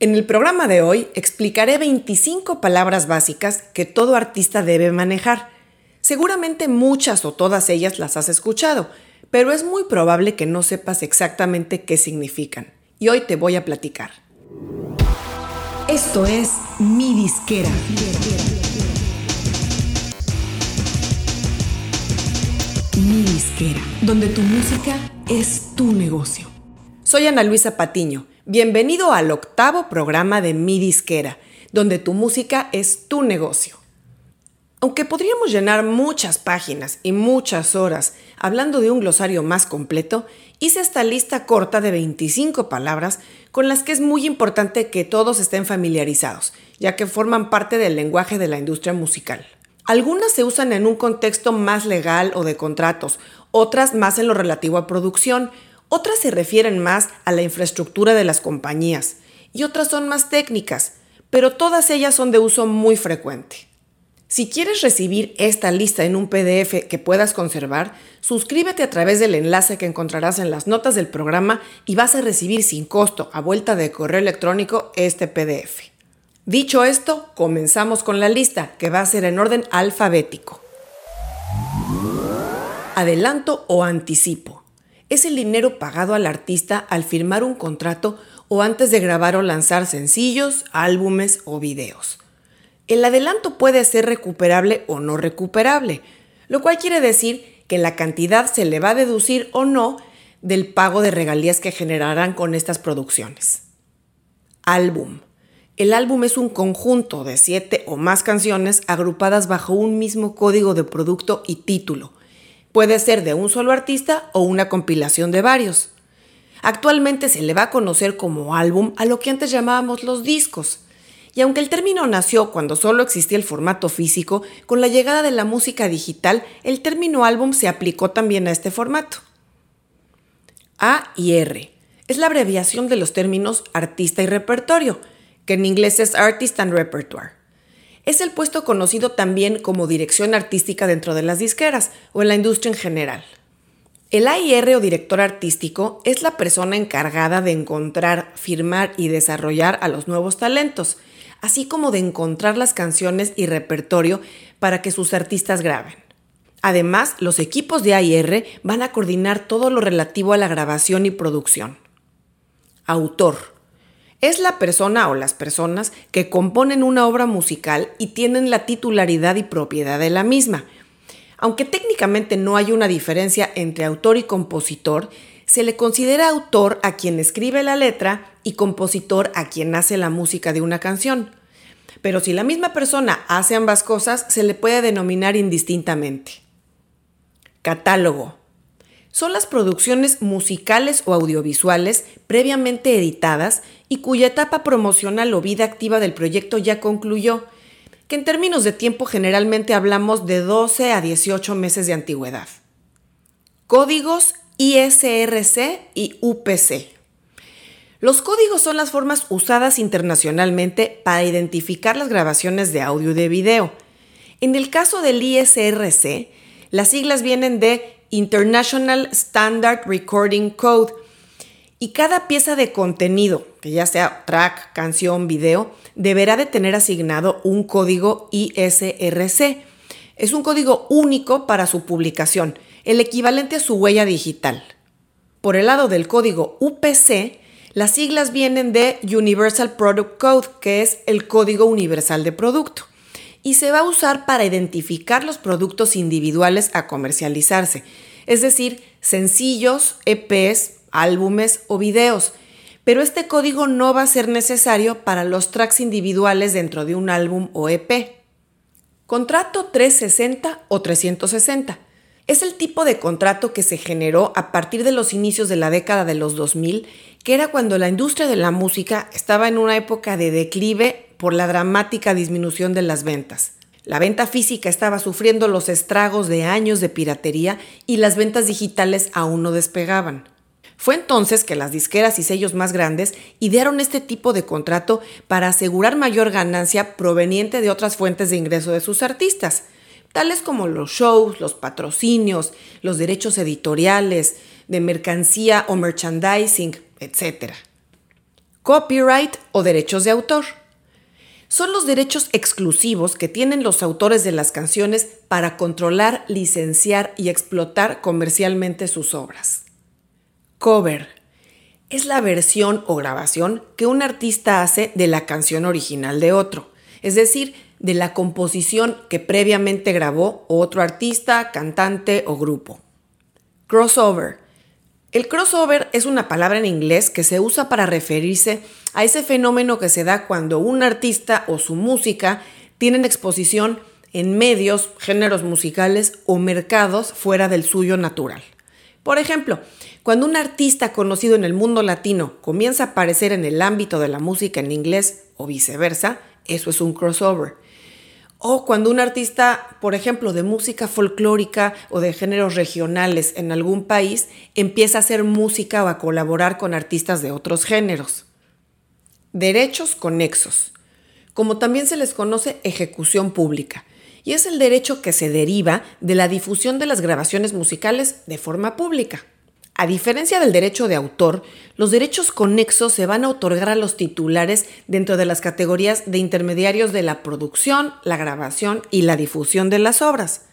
En el programa de hoy explicaré 25 palabras básicas que todo artista debe manejar. Seguramente muchas o todas ellas las has escuchado, pero es muy probable que no sepas exactamente qué significan. Y hoy te voy a platicar. Esto es Mi Disquera. Mi Disquera, donde tu música es tu negocio. Soy Ana Luisa Patiño Bienvenido al octavo programa de Mi Disquera, donde tu música es tu negocio. Aunque podríamos llenar muchas páginas y muchas horas hablando de un glosario más completo, hice esta lista corta de 25 palabras con las que es muy importante que todos estén familiarizados, ya que forman parte del lenguaje de la industria musical. Algunas se usan en un contexto más legal o de contratos, otras más en lo relativo a producción, otras se refieren más a la infraestructura de las compañías y otras son más técnicas, pero todas ellas son de uso muy frecuente. Si quieres recibir esta lista en un PDF que puedas conservar, suscríbete a través del enlace que encontrarás en las notas del programa y vas a recibir sin costo a vuelta de correo electrónico este PDF. Dicho esto, comenzamos con la lista, que va a ser en orden alfabético. Adelanto o anticipo es el dinero pagado al artista al firmar un contrato o antes de grabar o lanzar sencillos, álbumes o videos. El adelanto puede ser recuperable o no recuperable, lo cual quiere decir que la cantidad se le va a deducir o no del pago de regalías que generarán con estas producciones. Álbum. El álbum es un conjunto de siete o más canciones agrupadas bajo un mismo código de producto y título, Puede ser de un solo artista o una compilación de varios. Actualmente se le va a conocer como álbum a lo que antes llamábamos los discos. Y aunque el término nació cuando solo existía el formato físico, con la llegada de la música digital, el término álbum se aplicó también a este formato. A y R es la abreviación de los términos artista y repertorio, que en inglés es Artist and Repertoire. Es el puesto conocido también como dirección artística dentro de las disqueras o en la industria en general. El AIR o director artístico es la persona encargada de encontrar, firmar y desarrollar a los nuevos talentos, así como de encontrar las canciones y repertorio para que sus artistas graben. Además, los equipos de AIR van a coordinar todo lo relativo a la grabación y producción. Autor es la persona o las personas que componen una obra musical y tienen la titularidad y propiedad de la misma. Aunque técnicamente no hay una diferencia entre autor y compositor, se le considera autor a quien escribe la letra y compositor a quien hace la música de una canción. Pero si la misma persona hace ambas cosas, se le puede denominar indistintamente. Catálogo son las producciones musicales o audiovisuales previamente editadas y cuya etapa promocional o vida activa del proyecto ya concluyó, que en términos de tiempo generalmente hablamos de 12 a 18 meses de antigüedad. Códigos ISRC y UPC. Los códigos son las formas usadas internacionalmente para identificar las grabaciones de audio y de video. En el caso del ISRC, las siglas vienen de International Standard Recording Code. Y cada pieza de contenido, que ya sea track, canción, video, deberá de tener asignado un código ISRC. Es un código único para su publicación, el equivalente a su huella digital. Por el lado del código UPC, las siglas vienen de Universal Product Code, que es el código universal de producto y se va a usar para identificar los productos individuales a comercializarse, es decir, sencillos, EPs, álbumes o videos. Pero este código no va a ser necesario para los tracks individuales dentro de un álbum o EP. Contrato 360 o 360. Es el tipo de contrato que se generó a partir de los inicios de la década de los 2000, que era cuando la industria de la música estaba en una época de declive por la dramática disminución de las ventas. La venta física estaba sufriendo los estragos de años de piratería y las ventas digitales aún no despegaban. Fue entonces que las disqueras y sellos más grandes idearon este tipo de contrato para asegurar mayor ganancia proveniente de otras fuentes de ingreso de sus artistas, tales como los shows, los patrocinios, los derechos editoriales, de mercancía o merchandising, etc. Copyright o derechos de autor. Son los derechos exclusivos que tienen los autores de las canciones para controlar, licenciar y explotar comercialmente sus obras. Cover. Es la versión o grabación que un artista hace de la canción original de otro, es decir, de la composición que previamente grabó otro artista, cantante o grupo. Crossover el crossover es una palabra en inglés que se usa para referirse a ese fenómeno que se da cuando un artista o su música tienen exposición en medios, géneros musicales o mercados fuera del suyo natural. Por ejemplo, cuando un artista conocido en el mundo latino comienza a aparecer en el ámbito de la música en inglés o viceversa, eso es un crossover. O cuando un artista, por ejemplo, de música folclórica o de géneros regionales en algún país, empieza a hacer música o a colaborar con artistas de otros géneros. Derechos conexos, como también se les conoce ejecución pública, y es el derecho que se deriva de la difusión de las grabaciones musicales de forma pública. A diferencia del derecho de autor, los derechos conexos se van a otorgar a los titulares dentro de las categorías de intermediarios de la producción, la grabación y la difusión de las obras.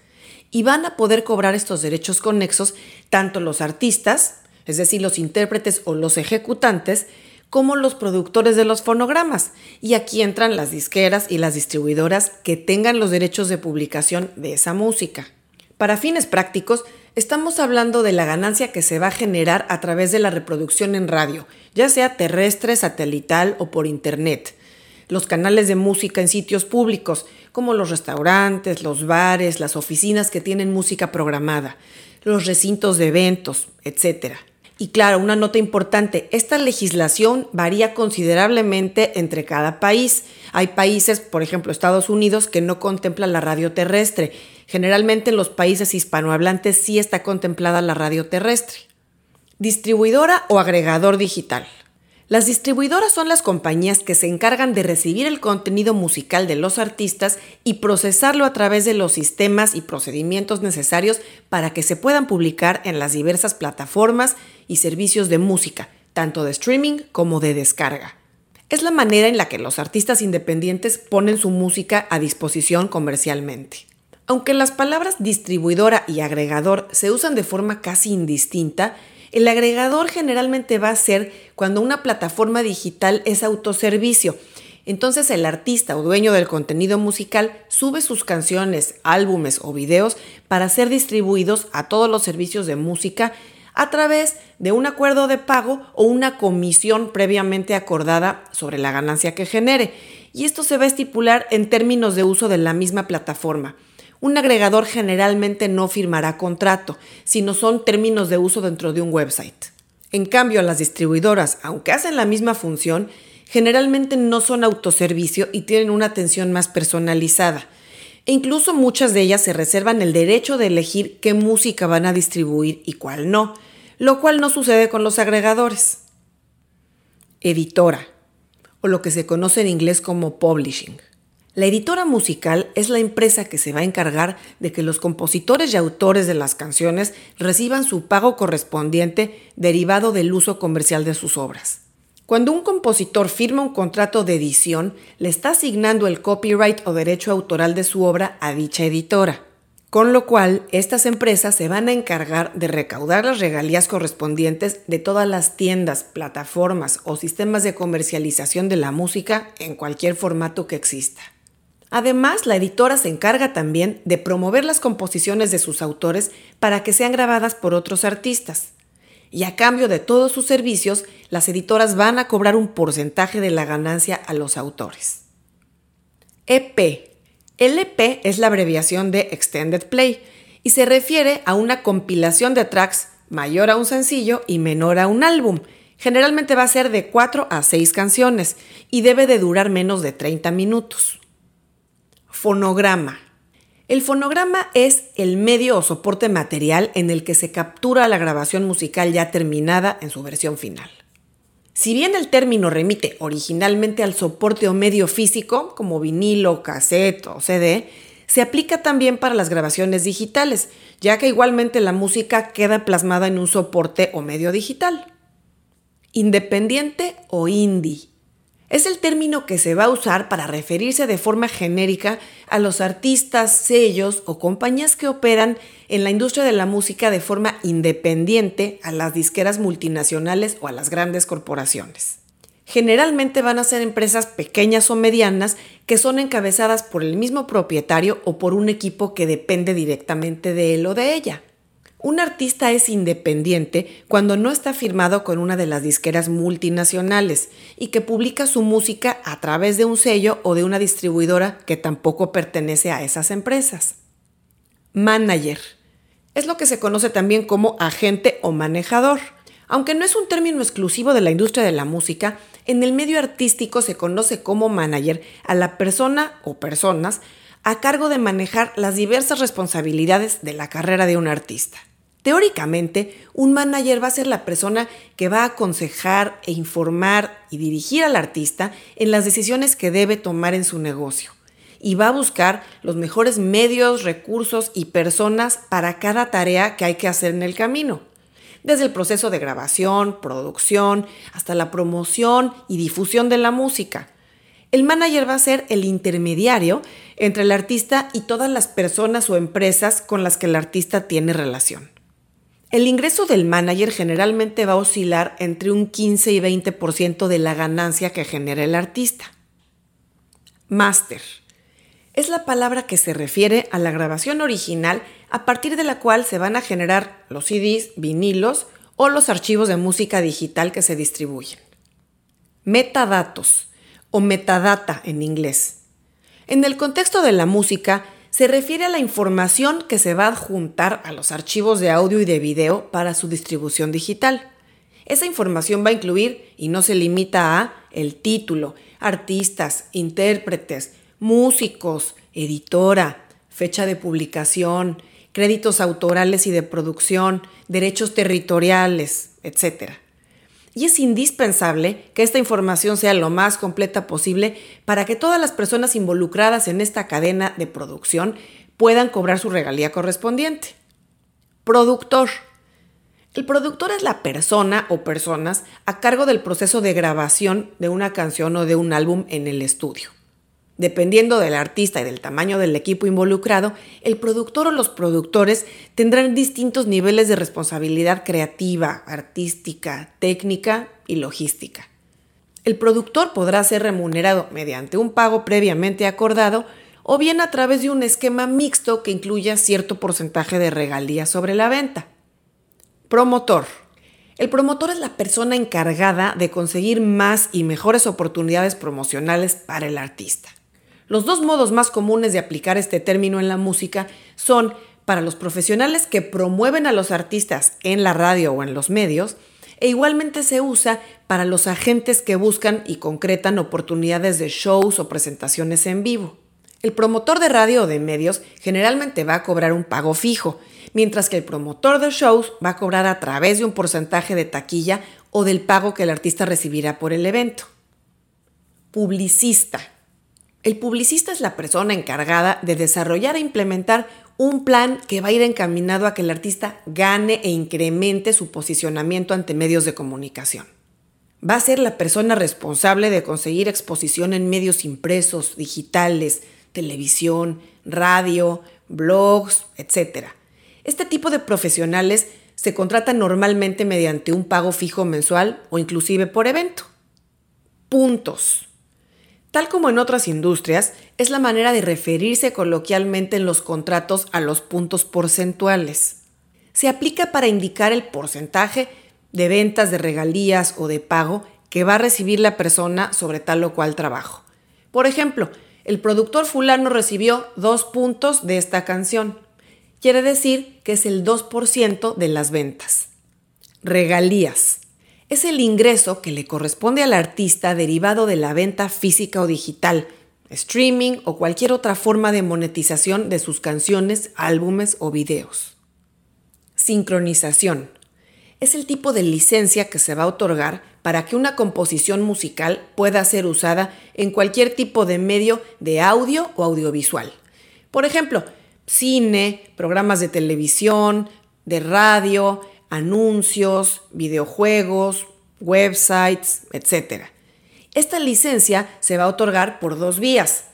Y van a poder cobrar estos derechos conexos tanto los artistas, es decir, los intérpretes o los ejecutantes, como los productores de los fonogramas. Y aquí entran las disqueras y las distribuidoras que tengan los derechos de publicación de esa música. Para fines prácticos, estamos hablando de la ganancia que se va a generar a través de la reproducción en radio, ya sea terrestre, satelital o por internet. Los canales de música en sitios públicos, como los restaurantes, los bares, las oficinas que tienen música programada, los recintos de eventos, etc. Y claro, una nota importante, esta legislación varía considerablemente entre cada país. Hay países, por ejemplo Estados Unidos, que no contemplan la radio terrestre Generalmente en los países hispanohablantes sí está contemplada la radio terrestre. Distribuidora o agregador digital. Las distribuidoras son las compañías que se encargan de recibir el contenido musical de los artistas y procesarlo a través de los sistemas y procedimientos necesarios para que se puedan publicar en las diversas plataformas y servicios de música, tanto de streaming como de descarga. Es la manera en la que los artistas independientes ponen su música a disposición comercialmente. Aunque las palabras distribuidora y agregador se usan de forma casi indistinta, el agregador generalmente va a ser cuando una plataforma digital es autoservicio. Entonces el artista o dueño del contenido musical sube sus canciones, álbumes o videos para ser distribuidos a todos los servicios de música a través de un acuerdo de pago o una comisión previamente acordada sobre la ganancia que genere. Y esto se va a estipular en términos de uso de la misma plataforma. Un agregador generalmente no firmará contrato, sino son términos de uso dentro de un website. En cambio, las distribuidoras, aunque hacen la misma función, generalmente no son autoservicio y tienen una atención más personalizada. E incluso muchas de ellas se reservan el derecho de elegir qué música van a distribuir y cuál no, lo cual no sucede con los agregadores. Editora, o lo que se conoce en inglés como publishing. La editora musical es la empresa que se va a encargar de que los compositores y autores de las canciones reciban su pago correspondiente derivado del uso comercial de sus obras. Cuando un compositor firma un contrato de edición, le está asignando el copyright o derecho autoral de su obra a dicha editora, con lo cual estas empresas se van a encargar de recaudar las regalías correspondientes de todas las tiendas, plataformas o sistemas de comercialización de la música en cualquier formato que exista. Además, la editora se encarga también de promover las composiciones de sus autores para que sean grabadas por otros artistas. Y a cambio de todos sus servicios, las editoras van a cobrar un porcentaje de la ganancia a los autores. EP. El EP es la abreviación de Extended Play y se refiere a una compilación de tracks mayor a un sencillo y menor a un álbum. Generalmente va a ser de 4 a 6 canciones y debe de durar menos de 30 minutos. Fonograma. El fonograma es el medio o soporte material en el que se captura la grabación musical ya terminada en su versión final. Si bien el término remite originalmente al soporte o medio físico, como vinilo, cassette o CD, se aplica también para las grabaciones digitales, ya que igualmente la música queda plasmada en un soporte o medio digital. Independiente o indie. Es el término que se va a usar para referirse de forma genérica a los artistas, sellos o compañías que operan en la industria de la música de forma independiente a las disqueras multinacionales o a las grandes corporaciones. Generalmente van a ser empresas pequeñas o medianas que son encabezadas por el mismo propietario o por un equipo que depende directamente de él o de ella. Un artista es independiente cuando no está firmado con una de las disqueras multinacionales y que publica su música a través de un sello o de una distribuidora que tampoco pertenece a esas empresas. Manager. Es lo que se conoce también como agente o manejador. Aunque no es un término exclusivo de la industria de la música, en el medio artístico se conoce como manager a la persona o personas a cargo de manejar las diversas responsabilidades de la carrera de un artista. Teóricamente, un manager va a ser la persona que va a aconsejar e informar y dirigir al artista en las decisiones que debe tomar en su negocio y va a buscar los mejores medios, recursos y personas para cada tarea que hay que hacer en el camino, desde el proceso de grabación, producción, hasta la promoción y difusión de la música. El manager va a ser el intermediario entre el artista y todas las personas o empresas con las que el artista tiene relación. El ingreso del manager generalmente va a oscilar entre un 15 y 20% de la ganancia que genera el artista. Master. Es la palabra que se refiere a la grabación original a partir de la cual se van a generar los CDs, vinilos o los archivos de música digital que se distribuyen. Metadatos o metadata en inglés. En el contexto de la música, se refiere a la información que se va a adjuntar a los archivos de audio y de video para su distribución digital. Esa información va a incluir, y no se limita a, el título, artistas, intérpretes, músicos, editora, fecha de publicación, créditos autorales y de producción, derechos territoriales, etc y es indispensable que esta información sea lo más completa posible para que todas las personas involucradas en esta cadena de producción puedan cobrar su regalía correspondiente. Productor. El productor es la persona o personas a cargo del proceso de grabación de una canción o de un álbum en el estudio. Dependiendo del artista y del tamaño del equipo involucrado, el productor o los productores tendrán distintos niveles de responsabilidad creativa, artística, técnica y logística. El productor podrá ser remunerado mediante un pago previamente acordado o bien a través de un esquema mixto que incluya cierto porcentaje de regalías sobre la venta. Promotor. El promotor es la persona encargada de conseguir más y mejores oportunidades promocionales para el artista. Los dos modos más comunes de aplicar este término en la música son para los profesionales que promueven a los artistas en la radio o en los medios, e igualmente se usa para los agentes que buscan y concretan oportunidades de shows o presentaciones en vivo. El promotor de radio o de medios generalmente va a cobrar un pago fijo, mientras que el promotor de shows va a cobrar a través de un porcentaje de taquilla o del pago que el artista recibirá por el evento. Publicista. El publicista es la persona encargada de desarrollar e implementar un plan que va a ir encaminado a que el artista gane e incremente su posicionamiento ante medios de comunicación. Va a ser la persona responsable de conseguir exposición en medios impresos, digitales, televisión, radio, blogs, etc. Este tipo de profesionales se contratan normalmente mediante un pago fijo mensual o inclusive por evento. Puntos. Tal como en otras industrias, es la manera de referirse coloquialmente en los contratos a los puntos porcentuales. Se aplica para indicar el porcentaje de ventas, de regalías o de pago que va a recibir la persona sobre tal o cual trabajo. Por ejemplo, el productor fulano recibió dos puntos de esta canción. Quiere decir que es el 2% de las ventas. Regalías es el ingreso que le corresponde al artista derivado de la venta física o digital, streaming o cualquier otra forma de monetización de sus canciones, álbumes o videos. Sincronización. Es el tipo de licencia que se va a otorgar para que una composición musical pueda ser usada en cualquier tipo de medio de audio o audiovisual. Por ejemplo, cine, programas de televisión, de radio, anuncios, videojuegos, websites, etc. Esta licencia se va a otorgar por dos vías.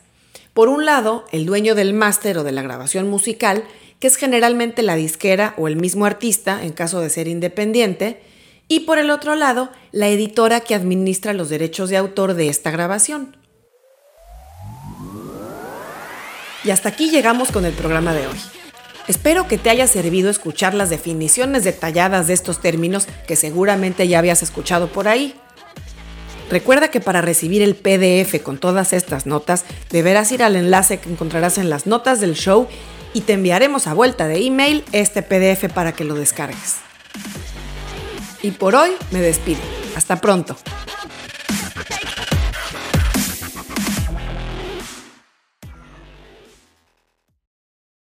Por un lado, el dueño del máster o de la grabación musical, que es generalmente la disquera o el mismo artista en caso de ser independiente, y por el otro lado, la editora que administra los derechos de autor de esta grabación. Y hasta aquí llegamos con el programa de hoy. Espero que te haya servido escuchar las definiciones detalladas de estos términos que seguramente ya habías escuchado por ahí. Recuerda que para recibir el PDF con todas estas notas, deberás ir al enlace que encontrarás en las notas del show y te enviaremos a vuelta de email este PDF para que lo descargues. Y por hoy me despido. Hasta pronto.